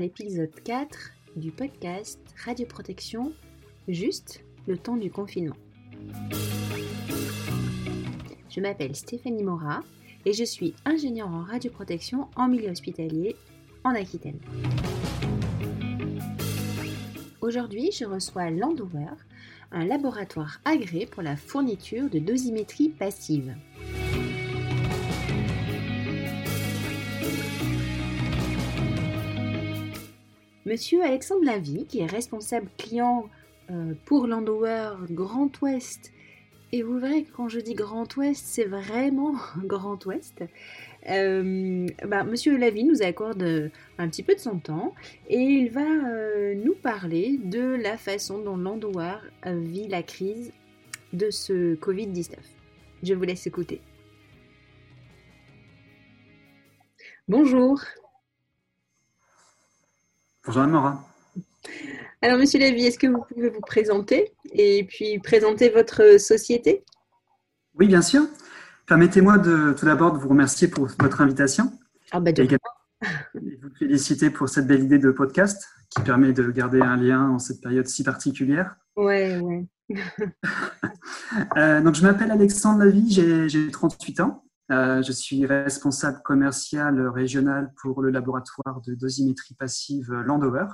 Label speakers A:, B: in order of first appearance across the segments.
A: l'épisode 4 du podcast Radio Protection, juste le temps du confinement. Je m'appelle Stéphanie Mora et je suis ingénieure en radioprotection en milieu hospitalier en Aquitaine. Aujourd'hui, je reçois Landover, un laboratoire agréé pour la fourniture de dosimétrie passive. Monsieur Alexandre Lavie, qui est responsable client euh, pour Landover Grand Ouest, et vous verrez que quand je dis Grand Ouest, c'est vraiment Grand Ouest. Euh, bah, Monsieur Lavie nous accorde un petit peu de son temps et il va euh, nous parler de la façon dont Landover vit la crise de ce Covid-19. Je vous laisse écouter. Bonjour.
B: Bonjour Anne-Mora.
A: Alors, Monsieur Lévy, est-ce que vous pouvez vous présenter et puis présenter votre société?
B: Oui, bien sûr. Permettez-moi de, tout d'abord de vous remercier pour votre invitation.
A: Ah bah,
B: et vous féliciter pour cette belle idée de podcast qui permet de garder un lien en cette période si particulière.
A: Ouais, ouais.
B: Euh, donc, je m'appelle Alexandre Lavie, j'ai 38 ans. Euh, je suis responsable commercial régional pour le laboratoire de dosimétrie passive Landover.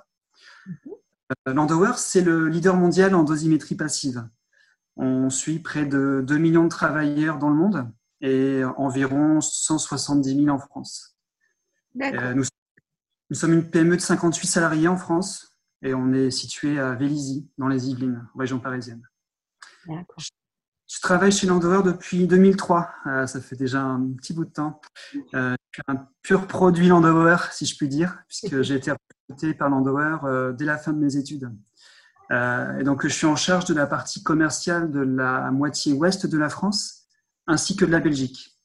B: Euh, Landover, c'est le leader mondial en dosimétrie passive. On suit près de 2 millions de travailleurs dans le monde et environ 170 000 en France.
A: Euh,
B: nous, nous, sommes une PME de 58 salariés en France et on est situé à Vélizy, dans les Yvelines, région parisienne. Je travaille chez Landover depuis 2003. Euh, ça fait déjà un petit bout de temps. Euh, je suis un pur produit Landover, si je puis dire, puisque j'ai été recruté par Landover euh, dès la fin de mes études. et donc, je suis en charge de la partie commerciale de la moitié ouest de la France, ainsi que de la Belgique.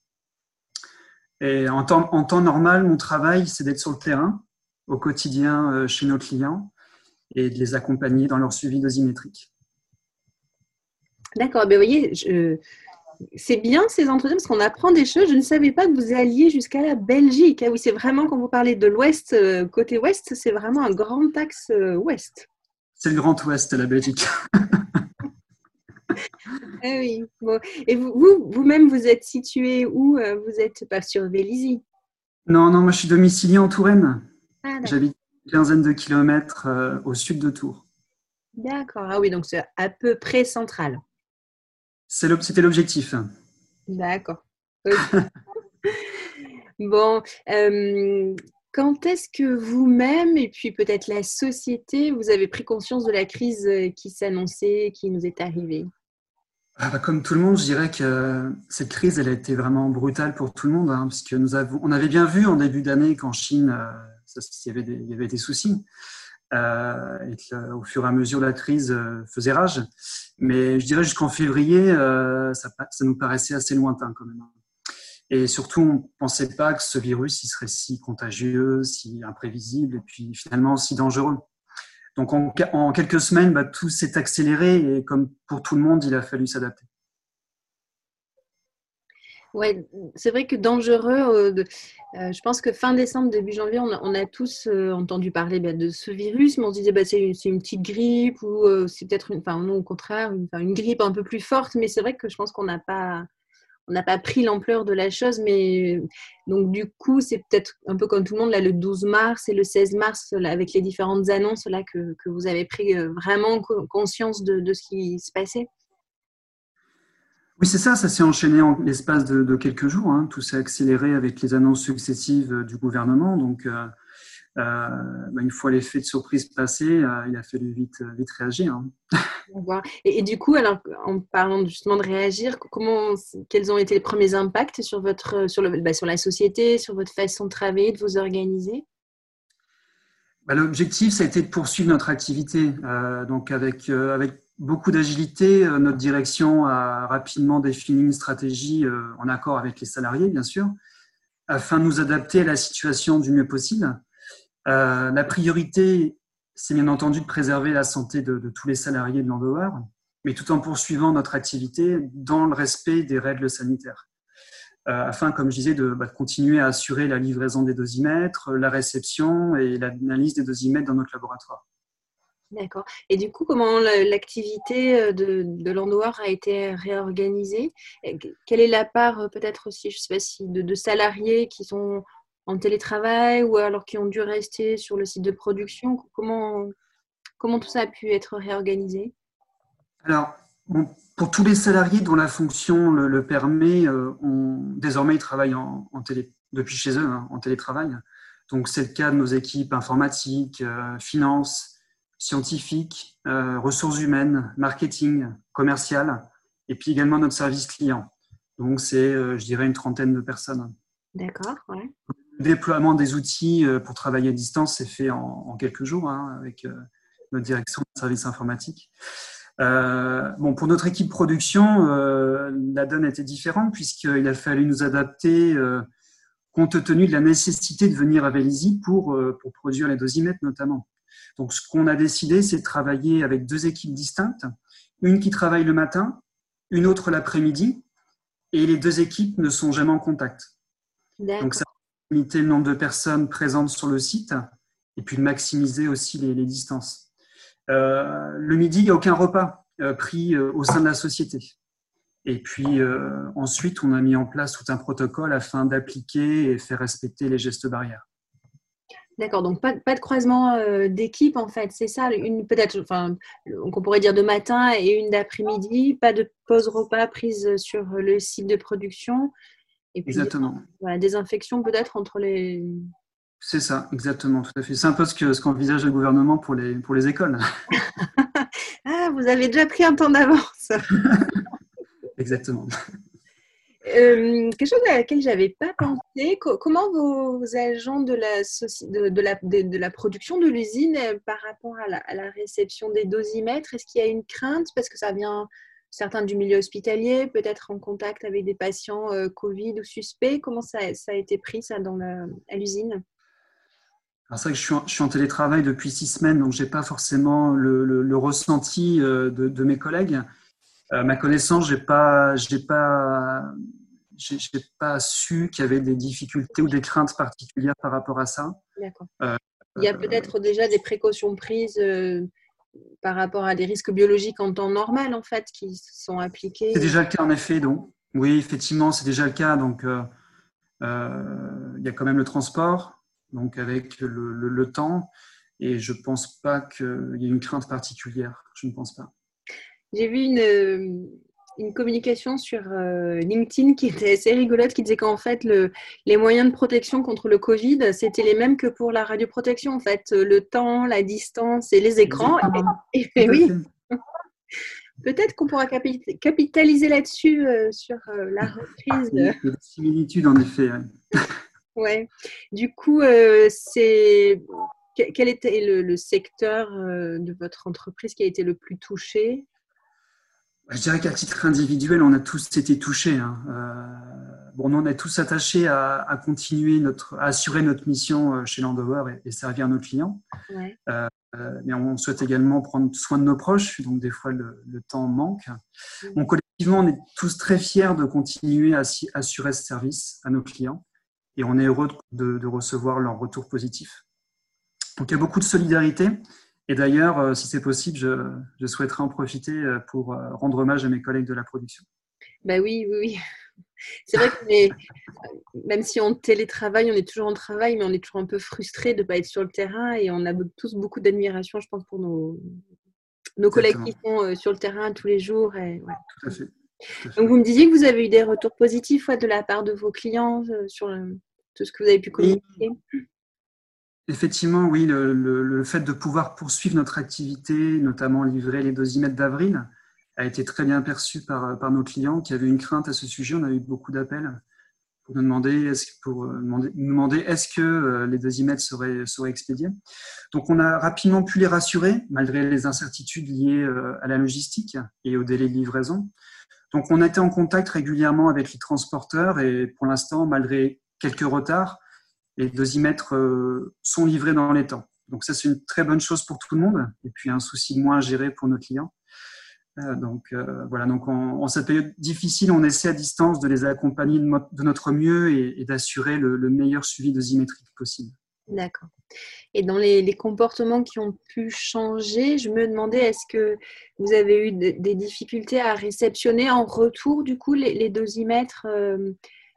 B: Et en temps, en temps normal, mon travail, c'est d'être sur le terrain, au quotidien chez nos clients, et de les accompagner dans leur suivi dosimétrique.
A: D'accord, mais vous voyez, c'est bien ces entretiens parce qu'on apprend des choses. Je ne savais pas que vous alliez jusqu'à la Belgique. Ah oui, c'est vraiment, quand vous parlez de l'ouest, euh, côté ouest, c'est vraiment un grand axe euh, ouest.
B: C'est le grand ouest, la Belgique.
A: ah oui. Bon. Et vous, vous-même, vous, êtes situé où euh, Vous n'êtes pas sur Vélizy?
B: Non, non, moi je suis domicilié en Touraine. Ah, J'habite une quinzaine de kilomètres au sud de Tours.
A: D'accord. Ah oui, donc c'est à peu près central.
B: C'était l'objectif.
A: D'accord. bon, euh, quand est-ce que vous-même et puis peut-être la société, vous avez pris conscience de la crise qui s'annonçait, qui nous est arrivée?
B: Ah bah, comme tout le monde, je dirais que cette crise, elle a été vraiment brutale pour tout le monde, hein, parce que nous avons, on avait bien vu en début d'année qu'en Chine, euh, il, y avait des, il y avait des soucis. Euh, et qu'au fur et à mesure la crise euh, faisait rage. Mais je dirais jusqu'en février, euh, ça, nous paraissait assez lointain quand même. Et surtout, on ne pensait pas que ce virus il serait si contagieux, si imprévisible et puis finalement si dangereux. Donc en, en quelques semaines, bah, tout s'est accéléré et comme pour tout le monde, il a fallu s'adapter.
A: Ouais, c'est vrai que dangereux. Euh, euh, je pense que fin décembre, début janvier, on a, tous euh, entendu parler bah, de ce virus, mais on se disait bah, c'est une, petite grippe ou c'est peut-être enfin non au contraire, une, grippe un peu plus forte. Mais c'est vrai que je pense qu'on n'a pas, on n'a pas pris l'ampleur de la chose. Mais donc du coup, c'est peut-être un peu comme tout le monde là, le 12 mars et le 16 mars, avec les différentes annonces là que, que vous avez pris vraiment conscience de ce qui se passait.
B: Oui, c'est ça, ça s'est enchaîné en l'espace de, quelques jours. Hein. Tout s'est accéléré avec les annonces successives euh, du gouvernement. Donc, euh, euh, bah, une fois l'effet de surprise passé, il a fallu vite, vite réagir.
A: Hein. Et, du coup, alors, en parlant justement de réagir, comment, quels ont été les premiers impacts sur, votre, sur, le, bah, sur la société, sur votre façon de travailler, de vous organiser?
B: Bah, L'objectif, ça a été de poursuivre notre activité. donc, avec, avec beaucoup d'agilité. Euh, notre direction a rapidement défini une stratégie euh, en accord avec les salariés, bien sûr, afin de nous adapter à la situation du mieux possible. Euh, la priorité, c'est bien entendu de préserver la santé de, tous les salariés de Landover, mais tout en poursuivant notre activité dans le respect des règles sanitaires. Afin, comme je disais, bah, de, continuer à assurer la livraison des dosimètres, la réception et l'analyse des dosimètres dans notre laboratoire.
A: D'accord. Et du coup, comment l'activité de, de a été réorganisée? Quelle est la part peut-être aussi, je ne sais pas si, de, salariés qui sont en télétravail ou alors qui ont dû rester sur le site de production? Comment, comment tout ça a pu être réorganisé?
B: Alors, pour tous les salariés dont la fonction le, permet, euh, désormais ils travaillent en, télé, depuis chez eux, hein, en télétravail. Donc, c'est le cas de nos équipes informatiques, euh, finances, scientifiques, euh, ressources humaines, marketing, commercial, et puis également notre service client. Donc, c'est, je dirais, une trentaine de personnes.
A: D'accord, ouais.
B: Le déploiement des outils pour travailler à distance s'est fait en, quelques jours hein, avec notre direction de services informatiques. Euh, bon, pour notre équipe production, euh, la donne était différente puisqu'il a fallu nous adapter euh, compte tenu de la nécessité de venir à Vélizy pour, pour produire les dosimètres notamment. Donc, ce qu'on a décidé, c'est de travailler avec deux équipes distinctes, une qui travaille le matin, une autre l'après-midi, et les deux équipes ne sont jamais en contact. Donc, ça a limité le nombre de personnes présentes sur le site et puis de maximiser aussi les, les distances. Euh, le midi, il n'y a aucun repas euh, pris euh, au sein de la société. Et puis ensuite, on a mis en place tout un protocole afin d'appliquer et faire respecter les gestes barrières.
A: D'accord, donc pas, pas, de croisement d'équipe en fait, c'est ça, une peut-être, enfin, on pourrait dire de matin et une d'après-midi, pas de pause repas prise sur le site de production.
B: Et puis, Exactement.
A: Voilà, désinfection peut-être entre les,
B: c'est ça, exactement, tout à fait. C'est un peu ce, que, ce qu'envisage le gouvernement pour les, pour les écoles.
A: ah, vous avez déjà pris un temps d'avance.
B: exactement.
A: Euh, quelque chose à laquelle je n'avais pas pensé, comment vos agents de la, de, de, la, de, la production de l'usine euh, par rapport à la, à la réception des dosimètres, est-ce qu'il y a une crainte? Parce que ça vient certains du milieu hospitalier, peut-être en contact avec des patients euh, Covid ou suspects Comment ça, ça, a été pris ça dans la, à l'usine?
B: C'est vrai que je suis, en, télétravail depuis six semaines, donc je n'ai pas forcément le, ressenti euh, de, mes collègues. Euh, ma connaissance, je n'ai pas, pas, pas su qu'il y avait des difficultés ou des craintes particulières par rapport à ça.
A: D'accord. Euh, Il y a peut-être déjà des précautions prises par rapport à des risques biologiques en temps normal, en fait, qui sont appliqués.
B: C'est déjà le cas, en effet. Donc, oui, effectivement, c'est déjà le cas. Donc, il y a quand même le transport donc avec le, temps. Et je ne pense pas qu'il y ait une crainte particulière. Je ne pense pas.
A: J'ai vu une, une, communication sur euh, LinkedIn qui était assez rigolote, qui disait qu'en fait, le, les moyens de protection contre le Covid, c'était les mêmes que pour la radioprotection. En fait, le temps, la distance et les écrans. Et, oui. Peut-être qu'on pourra capitaliser là-dessus euh, sur euh, la reprise.
B: Il y a des similitudes, en effet.
A: Ouais. Du coup, euh, c'est quel était le, secteur euh, de votre entreprise qui a été le plus touché?
B: Je dirais qu'à titre individuel, on a tous été touchés. Hein. Euh, bon, on est tous attachés à, continuer notre, à assurer notre mission chez Landover et, servir nos clients. mais on souhaite également prendre soin de nos proches, donc des fois le, temps manque. Donc collectivement, on est tous très fiers de continuer à assurer ce service à nos clients et on est heureux de, recevoir leur retour positif. Donc il y a beaucoup de solidarité. Et d'ailleurs, euh, si c'est possible, je, souhaiterais en profiter euh, pour euh, rendre hommage à mes collègues de la production.
A: Ben oui, oui, oui. C'est vrai que même si on télétravaille, on est toujours en travail, mais on est toujours un peu frustré de ne pas être sur le terrain et on a tous beaucoup d'admiration, je pense, pour nos, nos collègues qui sont sur le terrain tous les jours. Et,
B: Tout à fait.
A: Donc, vous me disiez que vous avez eu des retours positifs de la part de vos clients euh, sur tout ce que vous avez pu communiquer
B: Effectivement, oui, le, fait de pouvoir poursuivre notre activité, notamment livrer les dosimètres d'avril, a été très bien perçu par, par nos clients qui avaient une crainte à ce sujet. On a eu beaucoup d'appels pour nous demander est-ce pour euh, demander, demander est-ce que euh, les dosimètres seraient, seraient expédiés. Donc on a rapidement pu les rassurer malgré les incertitudes liées à la logistique et au délai de livraison. Donc, on était en contact régulièrement avec les transporteurs et pour l'instant, malgré quelques retards, les dosimètres euh, sont livrés dans les temps. Donc, ça, c'est une très bonne chose pour tout le monde et puis un souci moins à gérer pour nos clients. donc voilà, donc en, cette période difficile, on essaie à distance de les accompagner de, notre mieux et, d'assurer le, le, meilleur suivi dosimétrique possible.
A: D'accord. Et dans les, comportements qui ont pu changer, je me demandais, est-ce que vous avez eu des difficultés à réceptionner en retour, du coup, les, dosimètres euh,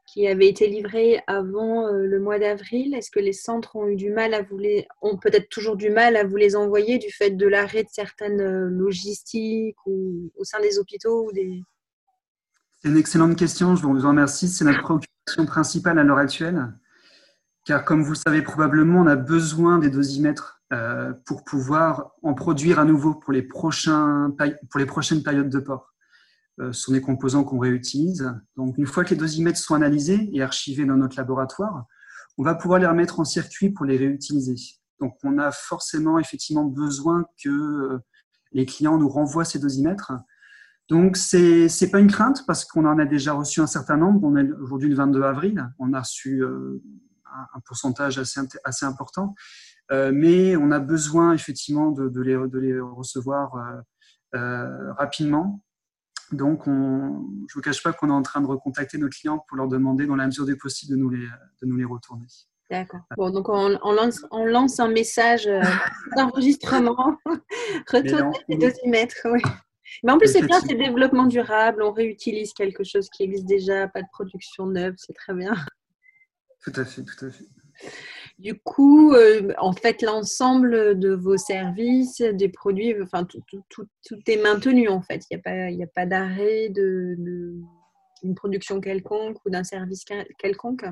A: qui avaient été livrés avant euh, le mois d'avril? Est-ce que les centres ont eu du mal à vous les, ont peut-être toujours du mal à vous les envoyer du fait de l'arrêt de certaines euh, logistiques ou au sein des hôpitaux ou des...
B: C'est une excellente question, je vous remercie. C'est notre préoccupation principale à l'heure actuelle car comme vous le savez probablement, on a besoin des dosimètres euh, pour pouvoir en produire à nouveau pour les, prochains, pour les prochaines périodes de port. Euh, ce sont des composants qu'on réutilise. Donc, une fois que les dosimètres sont analysés et archivés dans notre laboratoire, on va pouvoir les remettre en circuit pour les réutiliser. Donc, on a forcément effectivement besoin que euh, les clients nous renvoient ces dosimètres. Donc, c'est n'est pas une crainte parce qu'on en a déjà reçu un certain nombre. On est aujourd'hui le 22 avril. On a reçu un pourcentage assez, assez important. Euh, mais on a besoin effectivement de, de, les, de les, recevoir euh, euh, rapidement. Donc, on, je ne vous cache pas qu'on est en train de recontacter nos clients pour leur demander, dans la mesure du possible, de nous les, de nous les retourner.
A: D'accord. Bon, donc on, on, lance, on, lance, un message d'enregistrement. Retournez les dosimètres. Oui. Mais en plus, c'est bien, c'est développement durable. On réutilise quelque chose qui existe déjà, pas de production neuve, c'est très bien.
B: Tout à fait, tout à fait.
A: Du coup, euh, en fait, l'ensemble de vos services, des produits, enfin, tout, est maintenu en fait. Il n'y a pas, pas d'arrêt d'une de, production quelconque ou d'un service quelconque?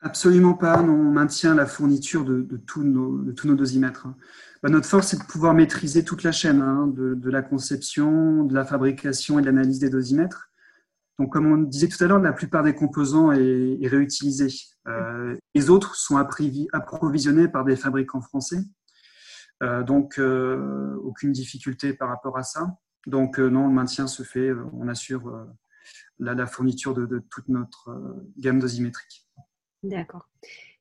B: Absolument pas. on maintient la fourniture de, tous, nos, tous nos dosimètres. Bah, notre force, c'est de pouvoir maîtriser toute la chaîne, hein, de, la conception, de la fabrication et de l'analyse des dosimètres. Donc, comme on disait tout à l'heure, la plupart des composants est, réutilisé. Euh, les autres sont approvisionnés par des fabricants français. Euh, donc, euh, aucune difficulté par rapport à ça. Donc, non, le maintien se fait, on assure la, fourniture de, toute notre gamme dosimétrique.
A: D'accord.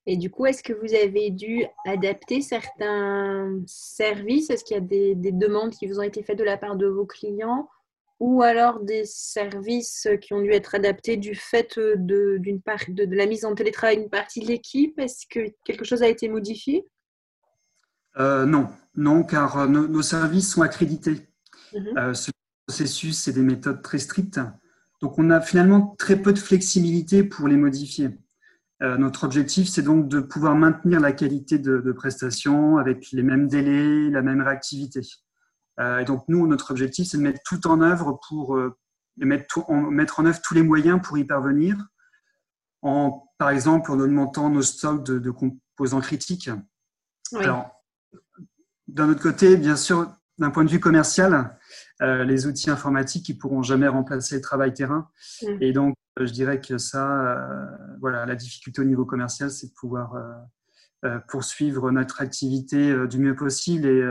A: Et du coup, est-ce que vous avez dû adapter certains services? Est-ce qu'il y a des, demandes qui vous ont été faites de la part de vos clients? Ou alors des services qui ont dû être adaptés du fait de, d'une part, de, la mise en télétravail d'une partie de l'équipe? Est-ce que quelque chose a été modifié?
B: Euh, Non, non, car euh, nos, services sont accrédités. Mhm. Euh, ce processus, c'est des méthodes très strictes. Donc, on a finalement très peu de flexibilité pour les modifier. notre objectif, c'est donc de pouvoir maintenir la qualité de, de prestation avec les mêmes délais, la même réactivité. Euh, et donc, nous, notre objectif, c'est de mettre tout en œuvre pour euh, mettre, en, mettre en œuvre tous les moyens pour y parvenir, en, par exemple en augmentant nos stocks de, composants critiques. Alors, d'un autre côté, bien sûr, d'un point de vue commercial, euh, les outils informatiques ne pourront jamais remplacer le travail terrain. Mm. Et donc, je dirais que ça, voilà, la difficulté au niveau commercial, c'est de pouvoir poursuivre notre activité du mieux possible et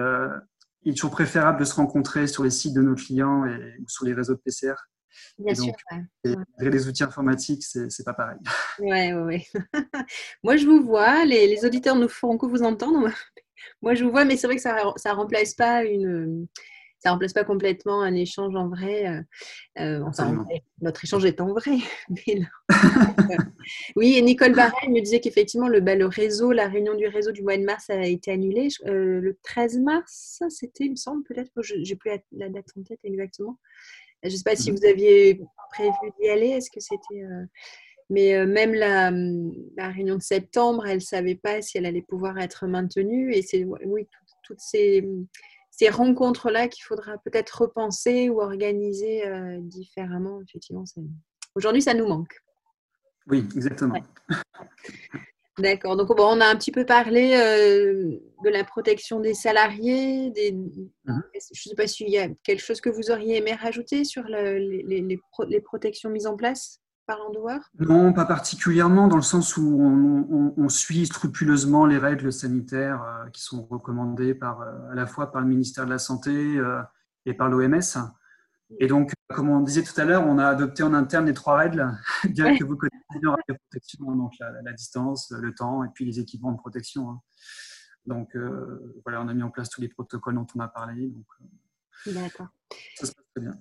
B: il est toujours préférable de se rencontrer sur les sites de nos clients et, ou sur les réseaux de PCR.
A: Bien sûr.
B: les outils informatiques, c'est pas pareil.
A: Oui, oui, oui. Moi, je vous vois. Les, auditeurs ne feront que vous entendre. Moi, je vous vois, mais c'est vrai que ça ne remplace pas une, ça remplace pas complètement un échange en vrai. Euh, euh, enfin, notre échange est en vrai. oui, et Nicole Barret me disait qu'effectivement, le, bah, le réseau, la réunion du réseau du mois de mars a été annulée. Euh, le 13 mars, c'était, il me semble, peut-être, je n'ai plus la, date en tête exactement. Je ne sais pas si mhm. vous aviez prévu d'y aller. Est-ce que c'était. Mais même la, la, réunion de septembre, elle ne savait pas si elle allait pouvoir être maintenue. Et c'est, oui, toutes ces ces rencontres-là qu'il faudra peut-être repenser ou organiser euh, différemment. Effectivement, aujourd'hui, ça nous manque.
B: Oui, exactement.
A: D'accord. Donc, bon, on a un petit peu parlé euh, de la protection des salariés. Des... Mhm. Je ne sais pas s'il y a quelque chose que vous auriez aimé rajouter sur les, les, protections mises en place?
B: Non, pas particulièrement, dans le sens où on, suit scrupuleusement les règles sanitaires euh, qui sont recommandées par, euh, à la fois par le ministère de la Santé euh, et par l'OMS. Et donc, comme on disait tout à l'heure, on a adopté en interne les trois règles, bien que vous connaissez la protection, donc la, distance, le temps et puis les équipements de protection. Hein. Donc, voilà, on a mis en place tous les protocoles dont on a parlé.
A: D'accord.
B: Ça se passe très bien.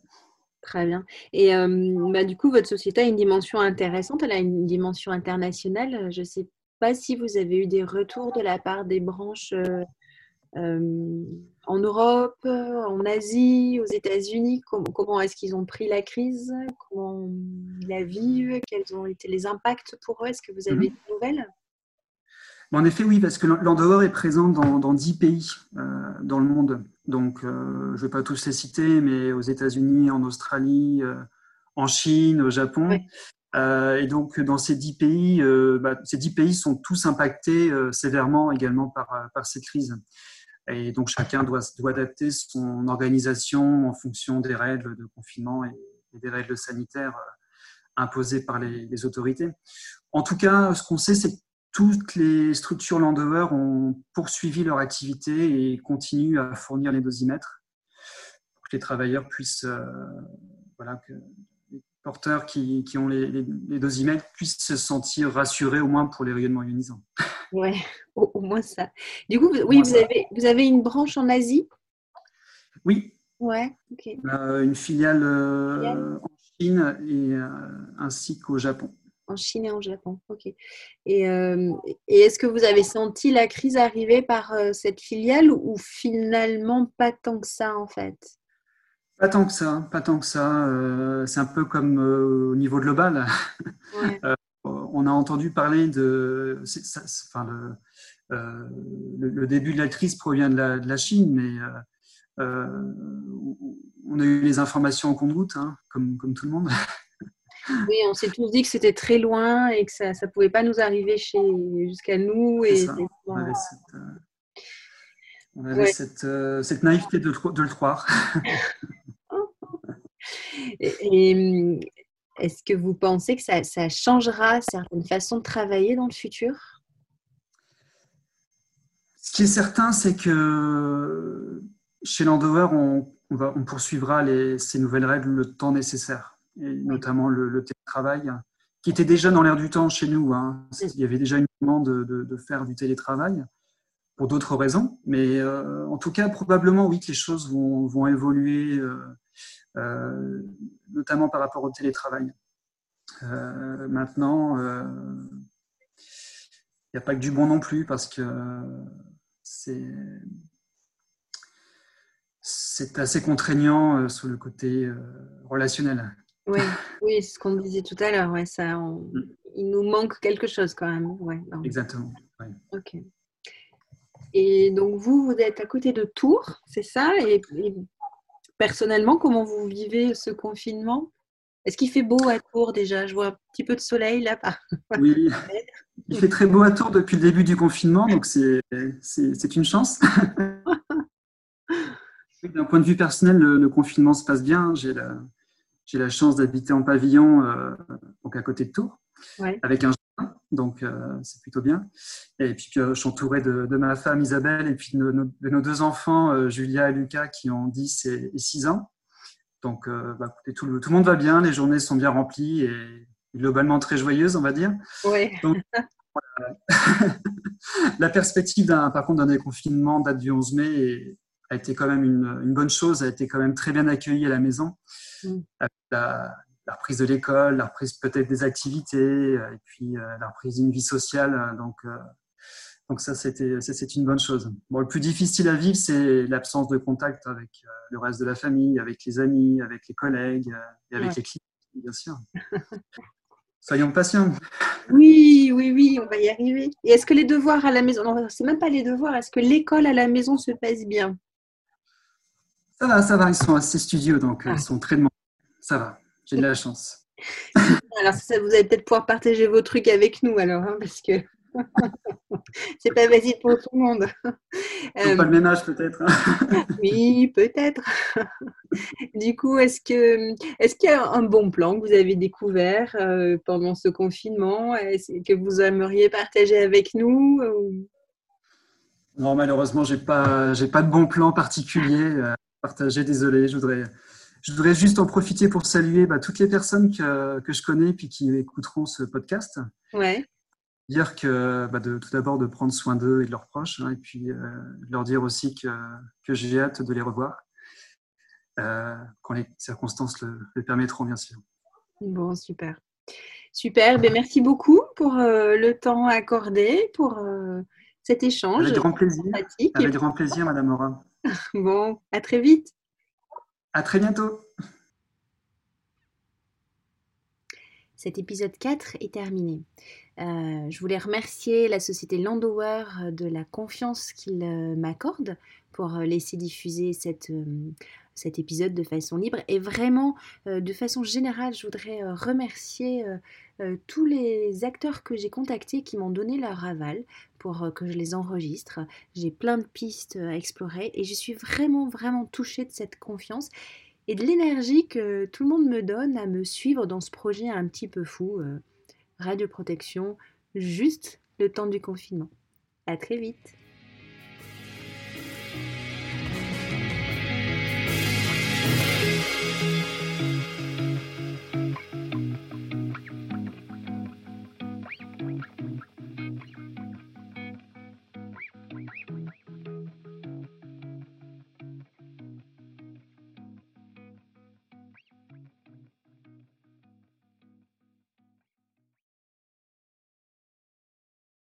A: Très bien. Et bah, du coup, votre société a une dimension intéressante, elle a une dimension internationale. Je ne sais pas si vous avez eu des retours de la part des branches en Europe, en Asie, aux États-Unis. Comment, est-ce qu'ils ont pris la crise? Comment ils la vivent? Quels ont été les impacts pour eux? Est-ce que vous avez mmh. des nouvelles?
B: En effet, oui, parce que l'Andorre est présent dans, dans 10 pays euh, dans le monde. Donc, euh, je ne vais pas tous les citer, mais aux États-Unis, en Australie, euh, en Chine, au Japon. et donc, dans ces 10 pays, bah, ces 10 pays sont tous impactés sévèrement également par, par cette crise. Et donc, chacun doit, doit adapter son organisation en fonction des règles de confinement et, des règles sanitaires imposées par les, les autorités. En tout cas, ce qu'on sait, c'est toutes les structures Landover ont poursuivi leur activité et continuent à fournir les dosimètres pour que les travailleurs puissent, euh, voilà, que les porteurs qui, qui ont les, les, dosimètres puissent se sentir rassurés au moins pour les rayonnements ionisants.
A: Oui, au, moins ça. Du coup, oui, vous avez, vous avez une branche en Asie?
B: Oui.
A: Ouais, ok.
B: une filiale, euh, en Chine et euh, ainsi qu'au Japon.
A: En Chine et en Japon, ok. Et, euh, et est-ce que vous avez senti la crise arriver par euh, cette filiale ou finalement pas tant que ça en fait?
B: Pas tant que ça, pas tant que ça. Euh, c'est un peu comme au niveau global. on a entendu parler de. enfin, le, le, début de la crise provient de la, de la Chine, mais on a eu les informations en compte-gouttes, hein, comme, comme tout le monde.
A: Oui, on s'est tous dit que c'était très loin et que ça ne pouvait pas nous arriver jusqu'à nous. Et
B: on avait cette, euh, euh, cette, naïveté de, de, le croire.
A: et, est-ce que vous pensez que ça, ça, changera certaines façons de travailler dans le futur?
B: Ce qui est certain, c'est que chez Landover, on, on, va, on poursuivra les, ces nouvelles règles le temps nécessaire et notamment le, télétravail, qui était déjà dans l'air du temps chez nous. Hein. Il y avait déjà une demande de, faire du télétravail pour d'autres raisons, mais euh, en tout cas, probablement, oui, que les choses vont, vont évoluer, euh, euh, notamment par rapport au télétravail. maintenant, il n'y a pas que du bon non plus, parce que c'est c'est assez contraignant sur le côté relationnel.
A: Oui, oui c'est ce qu'on disait tout à l'heure. Ouais, ça, mm. Il nous manque quelque chose quand même. Ouais,
B: Exactement.
A: Ok. Et donc, vous, vous êtes à côté de Tours, c'est ça? Et, personnellement, comment vous vivez ce confinement? Est-ce qu'il fait beau à Tours déjà? Je vois un petit peu de soleil là-bas.
B: Oui, il fait très beau à Tours depuis le début du confinement, donc c'est une chance. D'un point de vue personnel, le, le, confinement se passe bien. J'ai la, j'ai la chance d'habiter en pavillon, euh, donc à côté de Tours, avec un jardin, donc euh, c'est plutôt bien. Et puis euh, je suis entouré de, de, ma femme Isabelle et puis de, de, nos deux enfants, Julia et Lucas, qui ont 10 et, 6 ans. Donc bah, écoutez, tout, le, tout, le, monde va bien, les journées sont bien remplies et globalement très joyeuses, on va dire.
A: Donc,
B: la perspective, par contre, d'un déconfinement date du 11 mai et a été quand même une, une, bonne chose, a été quand même très bien accueillie à la maison. Mm la, reprise de l'école, la reprise peut-être des activités, euh, et puis euh, la reprise d'une vie sociale. Euh, donc, donc ça, c'était, c'est une bonne chose. Bon, le plus difficile à vivre, c'est l'absence de contact avec le reste de la famille, avec les amis, avec les collègues et avec les clients, bien sûr. Soyons patients.
A: Oui, oui, oui, on va y arriver. Et est-ce que les devoirs à la maison, non, c'est même pas les devoirs, est-ce que l'école à la maison se passe bien?
B: Ça va, ça va, ils sont assez studieux, donc ah. ils sont très demandés. Ça va, j'ai de la chance.
A: alors, ça, vous allez peut-être pouvoir partager vos trucs avec nous, alors, hein, parce que c'est pas facile pour tout le monde.
B: Euh, pas le même âge, peut-être.
A: oui, peut-être. du coup, est-ce que est-ce qu'il y a un bon plan que vous avez découvert euh, pendant ce confinement? Que vous aimeriez partager avec nous
B: Non, malheureusement, j'ai pas j'ai pas de bon plan particulier à partager. Désolé, je voudrais je voudrais juste en profiter pour saluer bah, toutes les personnes que, que, je connais puis qui écouteront ce podcast.
A: Ouais.
B: Dire que bah, de, tout d'abord de prendre soin d'eux et de leurs proches, hein, et puis euh, leur dire aussi que, que j'ai hâte de les revoir. quand les circonstances le, permettront, bien sûr.
A: Bon, super. Super, ben, merci beaucoup pour le temps accordé, pour cet échange.
B: Avec grand plaisir. Avec grand plaisir, Madame Morin.
A: bon, à très vite.
B: À très bientôt.
A: Cet épisode 4 est terminé. Euh, je voulais remercier la société Landower de la confiance qu'il euh, m'accorde pour euh, laisser diffuser cette, cet épisode de façon libre. Et vraiment, de façon générale, je voudrais remercier tous les acteurs que j'ai contactés qui m'ont donné leur aval pour que je les enregistre. J'ai plein de pistes à explorer et je suis vraiment, vraiment touchée de cette confiance et de l'énergie que tout le monde me donne à me suivre dans ce projet un petit peu fou, euh, radioprotection, juste le temps du confinement. À très vite